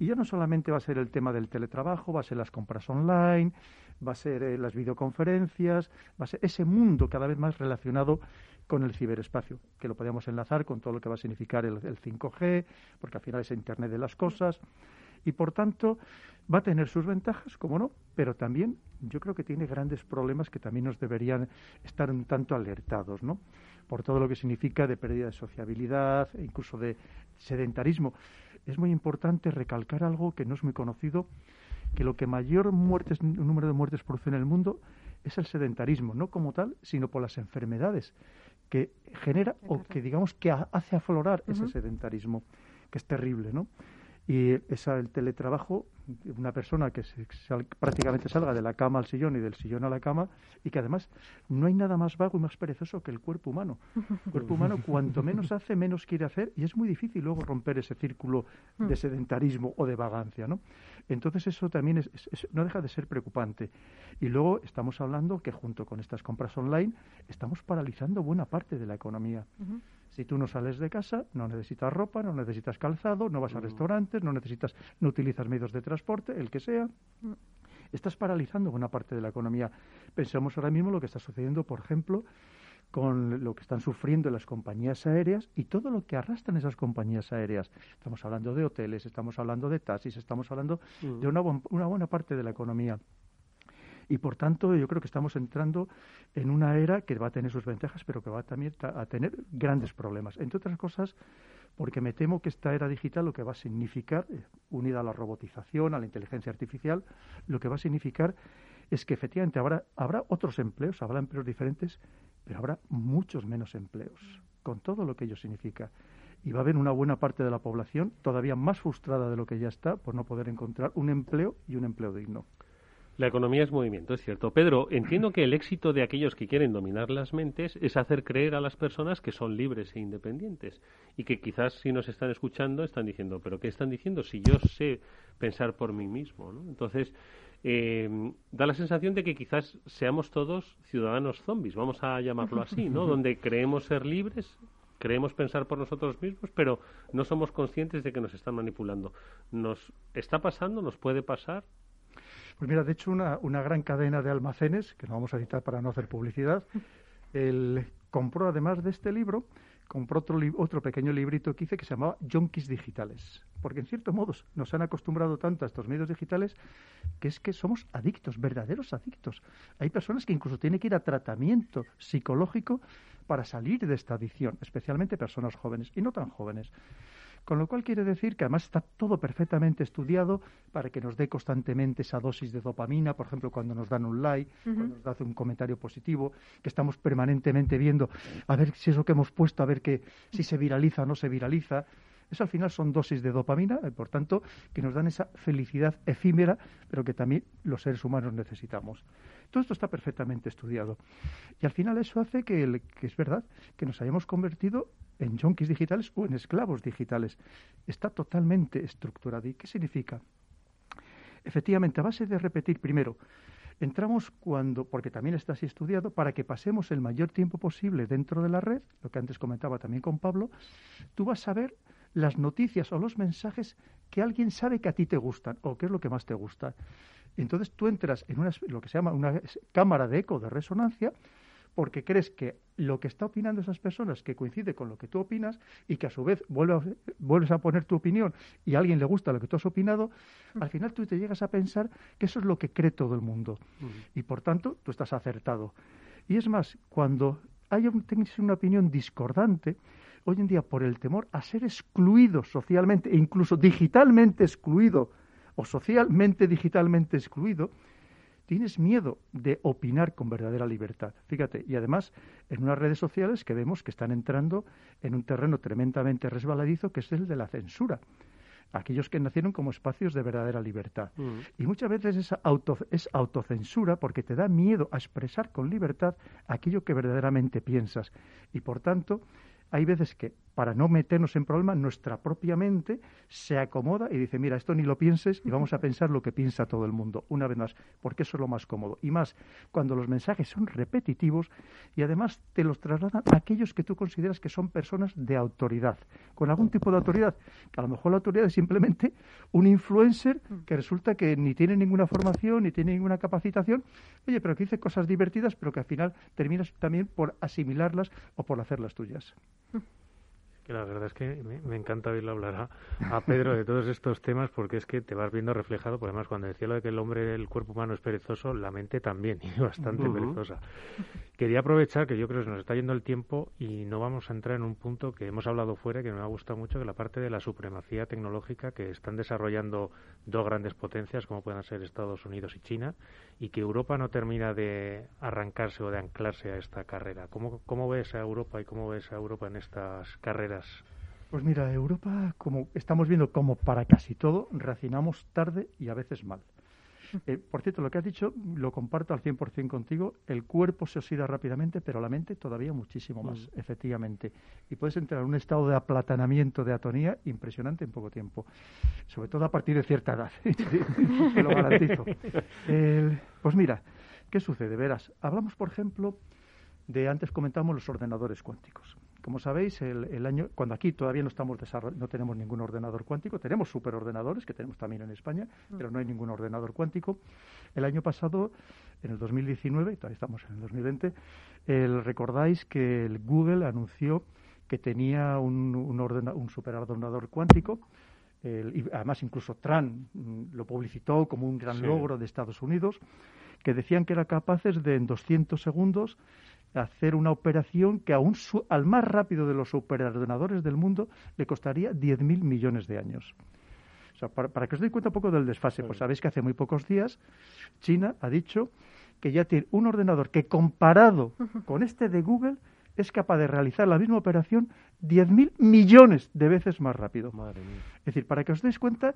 Y ya no solamente va a ser el tema del teletrabajo, va a ser las compras online, va a ser eh, las videoconferencias, va a ser ese mundo cada vez más relacionado con el ciberespacio, que lo podemos enlazar con todo lo que va a significar el, el 5G, porque al final es Internet de las cosas, y por tanto va a tener sus ventajas, como no, pero también yo creo que tiene grandes problemas que también nos deberían estar un tanto alertados, ¿no? Por todo lo que significa de pérdida de sociabilidad, e incluso de sedentarismo. Es muy importante recalcar algo que no es muy conocido, que lo que mayor muertes, número de muertes produce en el mundo es el sedentarismo, no como tal, sino por las enfermedades que genera o que digamos que ha- hace aflorar ese sedentarismo, que es terrible, ¿no? Y esa, el teletrabajo, una persona que se- sal- prácticamente salga de la cama al sillón y del sillón a la cama, y que además no hay nada más vago y más perezoso que el cuerpo humano. El cuerpo humano, cuanto menos hace, menos quiere hacer, y es muy difícil luego romper ese círculo de sedentarismo o de vagancia, ¿no? Entonces eso también es- es- es- no deja de ser preocupante. Y luego estamos hablando que junto con estas compras online estamos paralizando buena parte de la economía. Si tú no sales de casa, no necesitas ropa, no necesitas calzado, no vas a restaurantes, no necesitas, no utilizas medios de transporte, el que sea. Estás paralizando buena parte de la economía. Pensamos ahora mismo lo que está sucediendo, por ejemplo, con lo que están sufriendo las compañías aéreas y todo lo que arrastran esas compañías aéreas. Estamos hablando de hoteles, estamos hablando de taxis, estamos hablando de una, buen- una buena parte de la economía. Y por tanto, yo creo que estamos entrando en una era que va a tener sus ventajas, pero que va también ta- a tener grandes problemas. Entre otras cosas, porque me temo que esta era digital lo que va a significar, eh, unida a la robotización, a la inteligencia artificial, lo que va a significar es que efectivamente habrá, habrá otros empleos, habrá empleos diferentes, pero habrá muchos menos empleos, con todo lo que ello significa. Y va a haber una buena parte de la población todavía más frustrada de lo que ya está por no poder encontrar un empleo y un empleo digno. La economía es movimiento, es cierto. Pedro, entiendo que el éxito de aquellos que quieren dominar las mentes es hacer creer a las personas que son libres e independientes. Y que quizás si nos están escuchando están diciendo, ¿pero qué están diciendo si yo sé pensar por mí mismo? ¿no? Entonces, eh, da la sensación de que quizás seamos todos ciudadanos zombies, vamos a llamarlo así, ¿no? Donde creemos ser libres, creemos pensar por nosotros mismos, pero no somos conscientes de que nos están manipulando. ¿Nos está pasando? ¿Nos puede pasar? Pues mira, de hecho, una, una gran cadena de almacenes, que no vamos a citar para no hacer publicidad, compró, además de este libro, compró otro, otro pequeño librito que hice que se llamaba Junkies Digitales. Porque en cierto modo nos han acostumbrado tanto a estos medios digitales que es que somos adictos, verdaderos adictos. Hay personas que incluso tienen que ir a tratamiento psicológico para salir de esta adicción, especialmente personas jóvenes y no tan jóvenes. Con lo cual quiere decir que además está todo perfectamente estudiado para que nos dé constantemente esa dosis de dopamina, por ejemplo, cuando nos dan un like, cuando nos hace un comentario positivo, que estamos permanentemente viendo a ver si eso que hemos puesto, a ver que si se viraliza o no se viraliza. Eso al final son dosis de dopamina, eh, por tanto, que nos dan esa felicidad efímera, pero que también los seres humanos necesitamos. Todo esto está perfectamente estudiado. Y al final eso hace que, que es verdad, que nos hayamos convertido en junkies digitales o en esclavos digitales. Está totalmente estructurado. ¿Y qué significa? Efectivamente, a base de repetir primero, entramos cuando, porque también está así estudiado, para que pasemos el mayor tiempo posible dentro de la red, lo que antes comentaba también con Pablo, tú vas a ver las noticias o los mensajes que alguien sabe que a ti te gustan o qué es lo que más te gusta. Entonces tú entras en una, lo que se llama una cámara de eco de resonancia porque crees que lo que está opinando esas personas que coincide con lo que tú opinas y que a su vez vuelves a poner tu opinión y a alguien le gusta lo que tú has opinado, mm. al final tú te llegas a pensar que eso es lo que cree todo el mundo. Mm. Y por tanto, tú estás acertado. Y es más, cuando hay un, una opinión discordante, hoy en día por el temor a ser excluido socialmente e incluso digitalmente excluido o socialmente digitalmente excluido, tienes miedo de opinar con verdadera libertad. Fíjate, y además en unas redes sociales que vemos que están entrando en un terreno tremendamente resbaladizo que es el de la censura. Aquellos que nacieron como espacios de verdadera libertad. Mm. Y muchas veces esa auto, es autocensura porque te da miedo a expresar con libertad aquello que verdaderamente piensas. Y por tanto, hay veces que para no meternos en problemas, nuestra propia mente se acomoda y dice, mira, esto ni lo pienses y vamos a pensar lo que piensa todo el mundo, una vez más, porque eso es lo más cómodo. Y más, cuando los mensajes son repetitivos y además te los trasladan a aquellos que tú consideras que son personas de autoridad, con algún tipo de autoridad, que a lo mejor la autoridad es simplemente un influencer que resulta que ni tiene ninguna formación, ni tiene ninguna capacitación, oye, pero que dice cosas divertidas, pero que al final terminas también por asimilarlas o por hacerlas tuyas la verdad es que me, encanta oírlo hablar a, Pedro de todos estos temas porque es que te vas viendo reflejado, por además cuando decía lo de que el hombre, el cuerpo humano es perezoso, la mente también, y bastante perezosa. Quería aprovechar que yo creo que se nos está yendo el tiempo y no vamos a entrar en un punto que hemos hablado fuera, que me ha gustado mucho, que la parte de la supremacía tecnológica que están desarrollando dos grandes potencias como puedan ser Estados Unidos y China y que Europa no termina de arrancarse o de anclarse a esta carrera. ¿Cómo, cómo ves a Europa y cómo ves a Europa en estas carreras? Pues mira, Europa, como estamos viendo, como para casi todo, reaccionamos tarde y a veces mal. Eh, por cierto, lo que has dicho lo comparto al 100% contigo. El cuerpo se oxida rápidamente, pero la mente todavía muchísimo más, mm. efectivamente. Y puedes entrar en un estado de aplatanamiento, de atonía impresionante en poco tiempo. Sobre todo a partir de cierta edad, te lo garantizo. pues mira, ¿qué sucede? Verás, hablamos, por ejemplo, de antes comentamos los ordenadores cuánticos. Como sabéis, el, año, cuando aquí todavía no estamos no tenemos ningún ordenador cuántico, tenemos superordenadores que tenemos también en España, mm. pero no hay ningún ordenador cuántico. El año pasado, en el 2019, y todavía estamos en el 2020, el, recordáis que el Google anunció que tenía un, un, un superordenador cuántico. y además incluso Tran mm, lo publicitó como un gran logro de Estados Unidos, que decían que eran capaces de en 200 segundos hacer una operación que aún al más rápido de los superordenadores del mundo le costaría 10.000 millones de años. O sea, para, que os deis cuenta un poco del desfase, pues sabéis que hace muy pocos días China ha dicho que ya tiene un ordenador que comparado con este de Google es capaz de realizar la misma operación 10.000 millones de veces más rápido. Es decir, para que os deis cuenta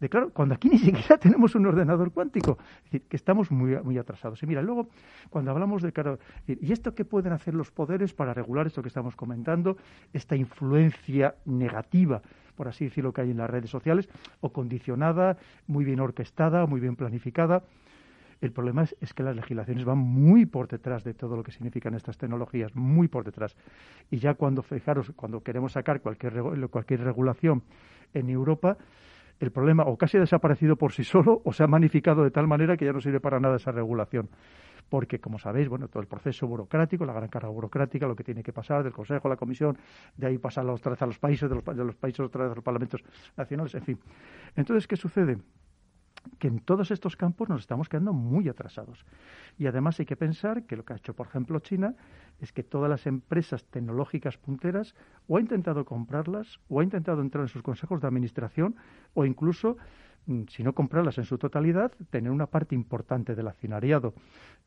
de claro, cuando aquí ni siquiera tenemos un ordenador cuántico, es decir, que estamos muy, muy atrasados. Y mira, luego, cuando hablamos de, claro, ¿y esto qué pueden hacer los poderes para regular esto que estamos comentando, esta influencia negativa? por así decirlo, que hay en las redes sociales, o condicionada, muy bien orquestada, muy bien planificada. El problema es, que las legislaciones van muy por detrás de todo lo que significan estas tecnologías, muy por detrás. Y ya cuando, fijaros, cuando queremos sacar cualquier, cualquier regulación en Europa, el problema o casi ha desaparecido por sí solo o se ha magnificado de tal manera que ya no sirve para nada esa regulación porque, como sabéis, bueno, todo el proceso burocrático, la gran carga burocrática, lo que tiene que pasar del Consejo a la Comisión, de ahí pasar otra vez a los países, de los, de los países otra vez a los parlamentos nacionales, en fin. Entonces, ¿qué sucede? Que en todos estos campos nos estamos quedando muy atrasados. Y además hay que pensar que lo que ha hecho, por ejemplo, China es que todas las empresas tecnológicas punteras o ha intentado comprarlas o ha intentado entrar en sus consejos de administración o incluso Mm, si no comprarlas en su totalidad, tener una parte importante del accionariado,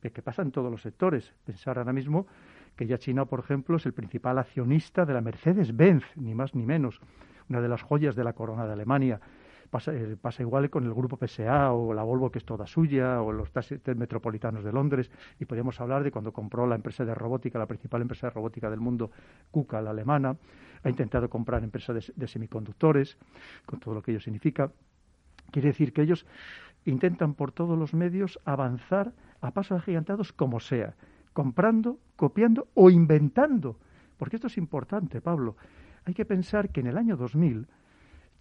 que pasa en todos los sectores. Pensar ahora mismo que ya China, por ejemplo, es el principal accionista de la Mercedes-Benz, ni más ni menos, una de las joyas de la corona de Alemania. Pasa, eh, pasa, igual con el grupo PSA o la Volvo, que es toda suya, o los taxis metropolitanos de Londres. Y podríamos hablar de cuando compró la empresa de robótica, la principal empresa de robótica del mundo, KUKA, la alemana. Ha intentado comprar empresas de semiconductores, con todo lo que ello significa. Quiere decir que ellos intentan por todos los medios avanzar a pasos agigantados como sea, comprando, copiando o inventando. Porque esto es importante, Pablo. Hay que pensar que en el año 2000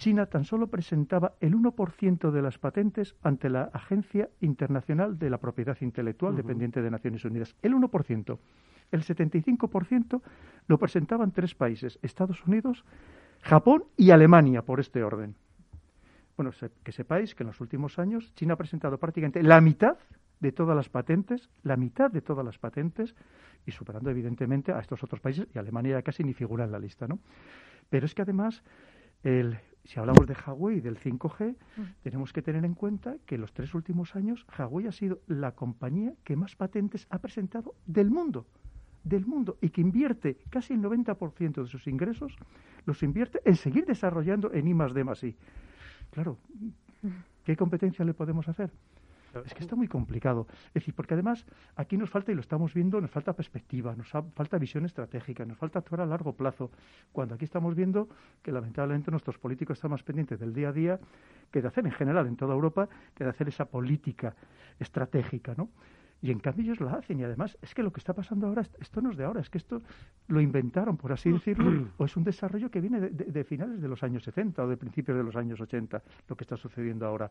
China tan solo presentaba el 1% de las patentes ante la Agencia Internacional de la Propiedad Intelectual dependiente de Naciones Unidas. El 1%. El 75% lo presentaban tres países, Estados Unidos, Japón y Alemania, por este orden. Bueno, que sepáis que en los últimos años China ha presentado prácticamente la mitad de todas las patentes, la mitad de todas las patentes, y superando evidentemente a estos otros países, y Alemania ya casi ni figura en la lista, ¿no? Pero es que además, el, si hablamos de Huawei y del 5G, mm. tenemos que tener en cuenta que en los tres últimos años Huawei ha sido la compañía que más patentes ha presentado del mundo del mundo y que invierte casi el 90% de sus ingresos, los invierte en seguir desarrollando en I más D más I. Claro, ¿qué competencia le podemos hacer? Es que está muy complicado. Es decir, porque además aquí nos falta, y lo estamos viendo, nos falta perspectiva, nos falta visión estratégica, nos falta actuar a largo plazo. Cuando aquí estamos viendo que lamentablemente nuestros políticos están más pendientes del día a día que de hacer en general en toda Europa, que de hacer esa política estratégica, ¿no? Y en cambio ellos lo hacen. Y además es que lo que está pasando ahora, esto no es de ahora, es que esto lo inventaron, por así decirlo, o es un desarrollo que viene de, finales de los años 70 o de principios de los años 80, lo que está sucediendo ahora.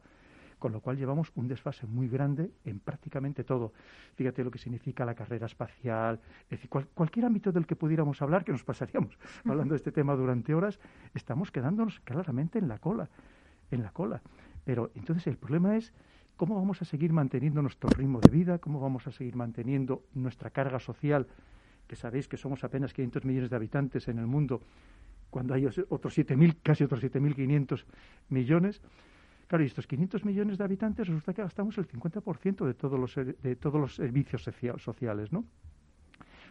Con lo cual llevamos un desfase muy grande en prácticamente todo. Fíjate lo que significa la carrera espacial, es decir, cualquier ámbito del que pudiéramos hablar, que nos pasaríamos hablando de este tema durante horas, estamos quedándonos claramente en la cola, en la cola. Pero entonces el problema es ¿Cómo vamos a seguir manteniendo nuestro ritmo de vida? ¿Cómo vamos a seguir manteniendo nuestra carga social? Que sabéis que somos apenas 500 millones de habitantes en el mundo, cuando hay otros 7.000, casi otros 7.500 millones. Claro, y estos 500 millones de habitantes resulta que gastamos el 50% de todos los, de todos los servicios sociales, ¿no?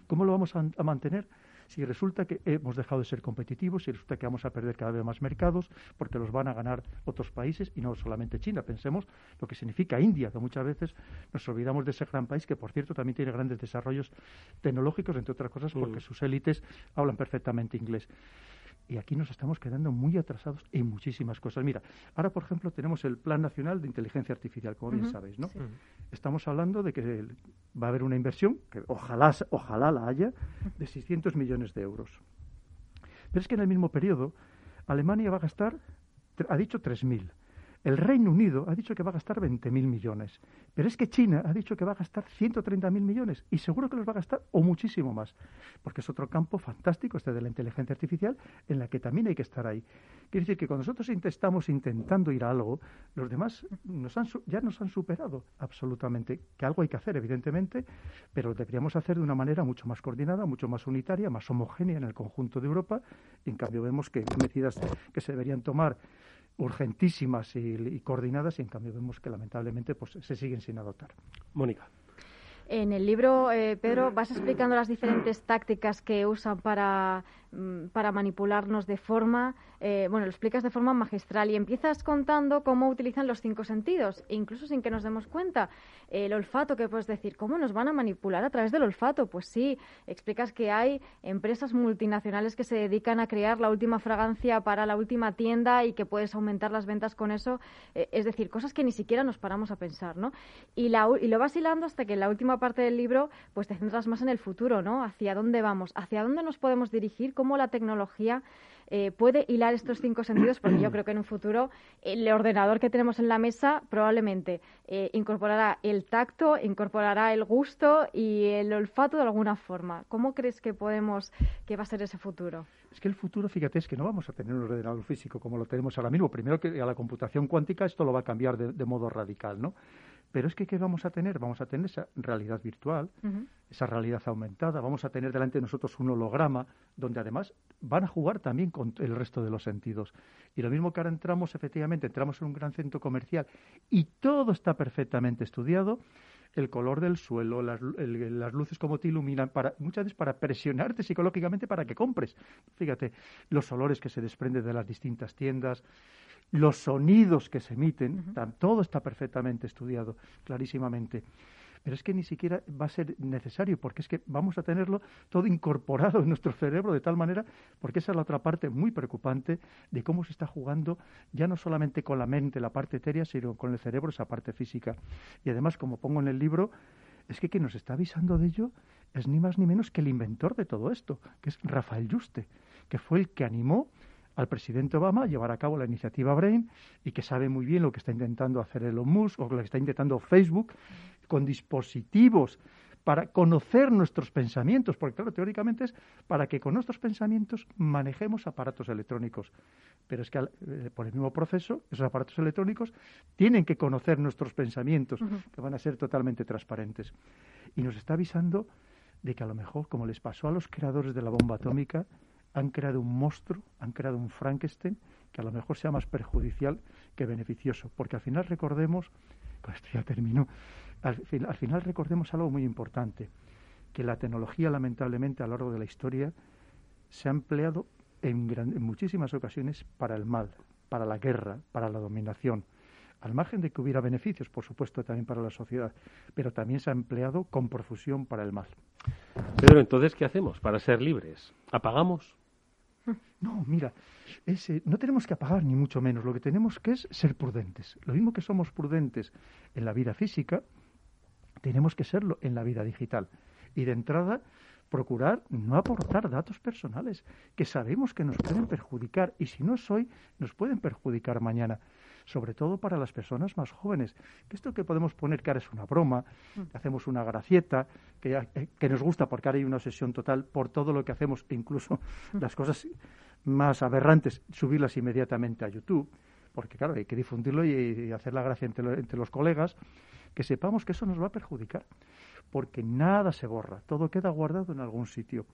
¿Cómo lo vamos a mantener? si resulta que hemos dejado de ser competitivos, si resulta que vamos a perder cada vez más mercados, porque los van a ganar otros países y no solamente China. Pensemos lo que significa India, que muchas veces nos olvidamos de ese gran país que, por cierto, también tiene grandes desarrollos tecnológicos, entre otras cosas, porque mm. sus élites hablan perfectamente inglés. Y aquí nos estamos quedando muy atrasados en muchísimas cosas. Mira, ahora, por ejemplo, tenemos el Plan Nacional de Inteligencia Artificial, como bien sabéis, ¿no? Estamos hablando de que va a haber una inversión, que ojalá, ojalá la haya, de 600 millones de euros. Pero es que en el mismo periodo, Alemania va a gastar, ha dicho 3.000. El Reino Unido ha dicho que va a gastar 20.000 millones, pero es que China ha dicho que va a gastar 130.000 millones y seguro que los va a gastar o muchísimo más, porque es otro campo fantástico este de la inteligencia artificial en la que también hay que estar ahí. Quiere decir que cuando nosotros estamos intentando ir a algo, los demás nos han, ya nos han superado absolutamente, que algo hay que hacer, evidentemente, pero deberíamos hacer de una manera mucho más coordinada, mucho más unitaria, más homogénea en el conjunto de Europa. en cambio vemos que medidas que se deberían tomar urgentísimas y, coordinadas y en cambio vemos que lamentablemente pues se siguen sin adoptar. Mónica. En el libro, eh, Pedro, vas explicando las diferentes tácticas que usan para para manipularnos de forma, eh, bueno, lo explicas de forma magistral y empiezas contando cómo utilizan los cinco sentidos, incluso sin que nos demos cuenta. El olfato, que puedes decir, ¿cómo nos van a manipular a través del olfato? Pues sí, explicas que hay empresas multinacionales que se dedican a crear la última fragancia para la última tienda y que puedes aumentar las ventas con eso. Eh, es decir, cosas que ni siquiera nos paramos a pensar, ¿no? Y, la, y lo vas hilando hasta que en la última parte del libro pues te centras más en el futuro, ¿no? Hacia dónde vamos, hacia dónde nos podemos dirigir cómo la tecnología eh, puede hilar estos cinco sentidos, porque yo creo que en un futuro el ordenador que tenemos en la mesa probablemente eh, incorporará el tacto, incorporará el gusto y el olfato de alguna forma. ¿Cómo crees que podemos, que va a ser ese futuro? Es que el futuro, fíjate, es que no vamos a tener un ordenador físico como lo tenemos ahora mismo. Primero que a la computación cuántica esto lo va a cambiar de, modo radical, ¿no? Pero es que, ¿qué vamos a tener? Vamos a tener esa realidad virtual, esa realidad aumentada, vamos a tener delante de nosotros un holograma, donde además van a jugar también con el resto de los sentidos. Y lo mismo que ahora entramos, efectivamente, entramos en un gran centro comercial y todo está perfectamente estudiado, el color del suelo, las, las, luces como te iluminan, para, muchas veces para presionarte psicológicamente para que compres. Fíjate, los olores que se desprenden de las distintas tiendas, los sonidos que se emiten, todo está perfectamente estudiado, clarísimamente pero es que ni siquiera va a ser necesario, porque es que vamos a tenerlo todo incorporado en nuestro cerebro de tal manera, porque esa es la otra parte muy preocupante de cómo se está jugando ya no solamente con la mente, la parte etérea, sino con el cerebro, esa parte física. Y además, como pongo en el libro, es que quien nos está avisando de ello es ni más ni menos que el inventor de todo esto, que es Rafael Juste, que fue el que animó al presidente Obama a llevar a cabo la iniciativa Brain y que sabe muy bien lo que está intentando hacer Elon Musk o lo que está intentando Facebook con dispositivos para conocer nuestros pensamientos, porque claro, teóricamente es para que con nuestros pensamientos manejemos aparatos electrónicos. Pero es que eh, por el mismo proceso, esos aparatos electrónicos tienen que conocer nuestros pensamientos, que van a ser totalmente transparentes. Y nos está avisando de que a lo mejor, como les pasó a los creadores de la bomba atómica, han creado un monstruo, han creado un Frankenstein que a lo mejor sea más perjudicial que beneficioso. Porque al final recordemos, con esto ya termino, al, final recordemos algo muy importante, que la tecnología lamentablemente a lo largo de la historia se ha empleado en, en muchísimas ocasiones para el mal, para la guerra, para la dominación al margen de que hubiera beneficios, por supuesto, también para la sociedad, pero también se ha empleado con profusión para el mal. Pedro, entonces, ¿qué hacemos para ser libres? ¿Apagamos? No, mira, no tenemos que apagar ni mucho menos. Lo que tenemos que es ser prudentes. Lo mismo que somos prudentes en la vida física, tenemos que serlo en la vida digital. Y de entrada, procurar no aportar datos personales que sabemos que nos pueden perjudicar y si no es hoy, nos pueden perjudicar mañana sobre todo para las personas más jóvenes. Que esto que podemos poner que ahora es una broma, que mm. hacemos una gracieta, que, eh, que nos gusta porque ahora hay una obsesión total por todo lo que hacemos, e incluso mm. las cosas más aberrantes, subirlas inmediatamente a YouTube, porque claro, hay que difundirlo y, hacer la gracia entre, entre los colegas, que sepamos que eso nos va a perjudicar, porque nada se borra, todo queda guardado en algún sitio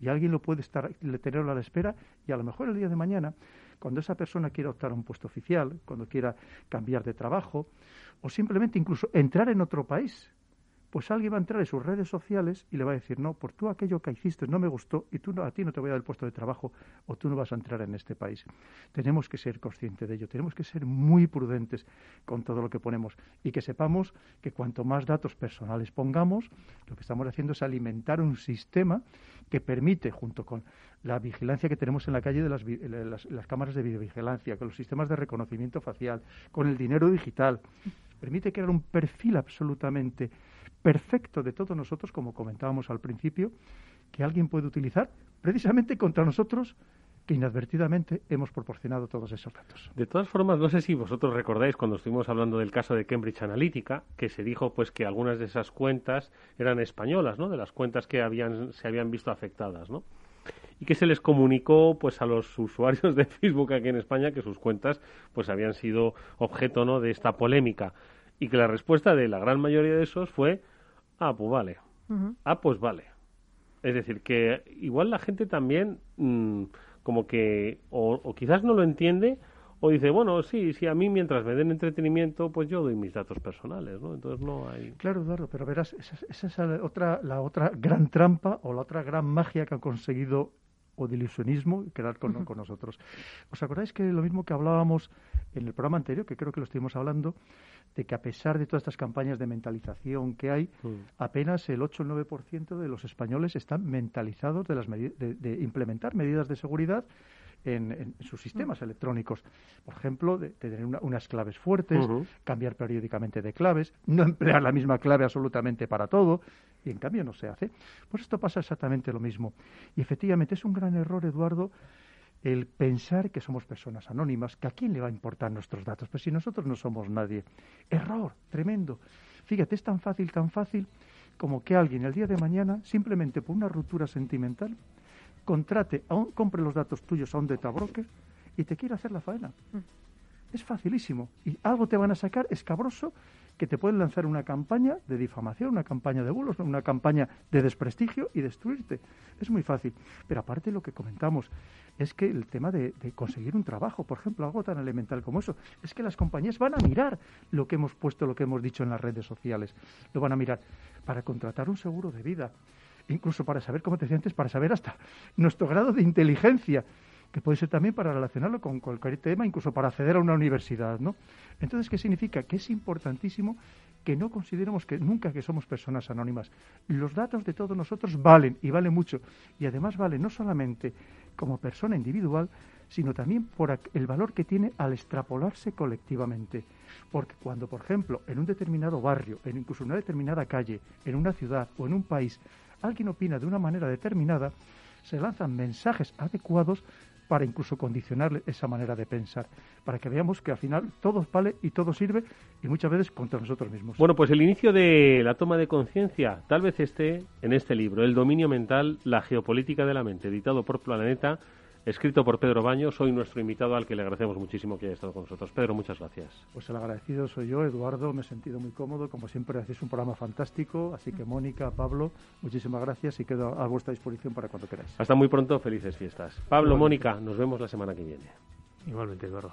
y alguien lo puede estar tenerlo a la espera y a lo mejor el día de mañana cuando esa persona quiera optar a un puesto oficial, cuando quiera cambiar de trabajo o simplemente incluso entrar en otro país pues alguien va a entrar en sus redes sociales y le va a decir, no, por tú aquello que hiciste no me gustó y tú no, a ti no te voy a dar el puesto de trabajo o tú no vas a entrar en este país. Tenemos que ser conscientes de ello, tenemos que ser muy prudentes con todo lo que ponemos y que sepamos que cuanto más datos personales pongamos, lo que estamos haciendo es alimentar un sistema que permite, junto con la vigilancia que tenemos en la calle de las, las cámaras de videovigilancia, con los sistemas de reconocimiento facial, con el dinero digital, permite crear un perfil absolutamente perfecto de todos nosotros, como comentábamos al principio, que alguien puede utilizar precisamente contra nosotros que inadvertidamente hemos proporcionado todos esos datos. De todas formas, no sé si vosotros recordáis cuando estuvimos hablando del caso de Cambridge Analytica, que se dijo pues que algunas de esas cuentas eran españolas, ¿no? De las cuentas que habían se habían visto afectadas, ¿no? Y que se les comunicó pues a los usuarios de Facebook aquí en España que sus cuentas pues habían sido objeto, ¿no? de esta polémica y que la respuesta de la gran mayoría de esos fue Ah, pues vale. Ah, pues vale. Es decir, que igual la gente también mm, como que o, quizás no lo entiende o dice, bueno, sí, sí, a mí mientras me den entretenimiento, pues yo doy mis datos personales, ¿no? Entonces no hay... Claro, claro, pero verás, esa, es la otra, la otra gran trampa o la otra gran magia que ha conseguido o de ilusionismo quedar con, con nosotros. ¿Os acordáis que lo mismo que hablábamos en el programa anterior, que creo que lo estuvimos hablando, de que a pesar de todas estas campañas de mentalización que hay, mm. apenas el 8 o el 9% de los españoles están mentalizados de, las de, implementar medidas de seguridad en, sus sistemas mm. electrónicos. Por ejemplo, de, tener unas claves fuertes, cambiar periódicamente de claves, no emplear la misma clave absolutamente para todo, y en cambio no se hace. Pues esto pasa exactamente lo mismo. Y efectivamente es un gran error, Eduardo, el pensar que somos personas anónimas, que a quién le va a importar nuestros datos, pues si nosotros no somos nadie. Error, tremendo. Fíjate, es tan fácil, tan fácil como que alguien el día de mañana, simplemente por una ruptura sentimental, contrate, a un, compre los datos tuyos a un data broker y te quiere hacer la faena. Mm. Es facilísimo. Y algo te van a sacar escabroso que te pueden lanzar una campaña de difamación, una campaña de bulos, una campaña de desprestigio y destruirte. Es muy fácil. Pero aparte lo que comentamos es que el tema de, conseguir un trabajo, por ejemplo, algo tan elemental como eso, es que las compañías van a mirar lo que hemos puesto, lo que hemos dicho en las redes sociales. Lo van a mirar para contratar un seguro de vida, incluso para saber, cómo te sientes, para saber hasta nuestro grado de inteligencia que puede ser también para relacionarlo con cualquier tema, incluso para acceder a una universidad, ¿no? Entonces, ¿qué significa? Que es importantísimo que no consideremos que nunca que somos personas anónimas. Los datos de todos nosotros valen y valen mucho y además valen no solamente como persona individual, sino también por el valor que tiene al extrapolarse colectivamente. Porque cuando, por ejemplo, en un determinado barrio, en incluso en una determinada calle, en una ciudad o en un país, alguien opina de una manera determinada, se lanzan mensajes adecuados para incluso condicionar esa manera de pensar, para que veamos que al final todo vale y todo sirve y muchas veces contra nosotros mismos. Bueno, pues el inicio de la toma de conciencia tal vez esté en este libro, El dominio mental, la geopolítica de la mente, editado por Planeta escrito por Pedro Baños, soy nuestro invitado al que le agradecemos muchísimo que haya estado con nosotros. Pedro, muchas gracias. Pues el agradecido soy yo, Eduardo, me he sentido muy cómodo, como siempre hacéis un programa fantástico, así que Mónica, Pablo, muchísimas gracias y quedo a vuestra disposición para cuando queráis. Hasta muy pronto, felices fiestas. Pablo, Mónica, nos vemos la semana que viene. Igualmente, Eduardo.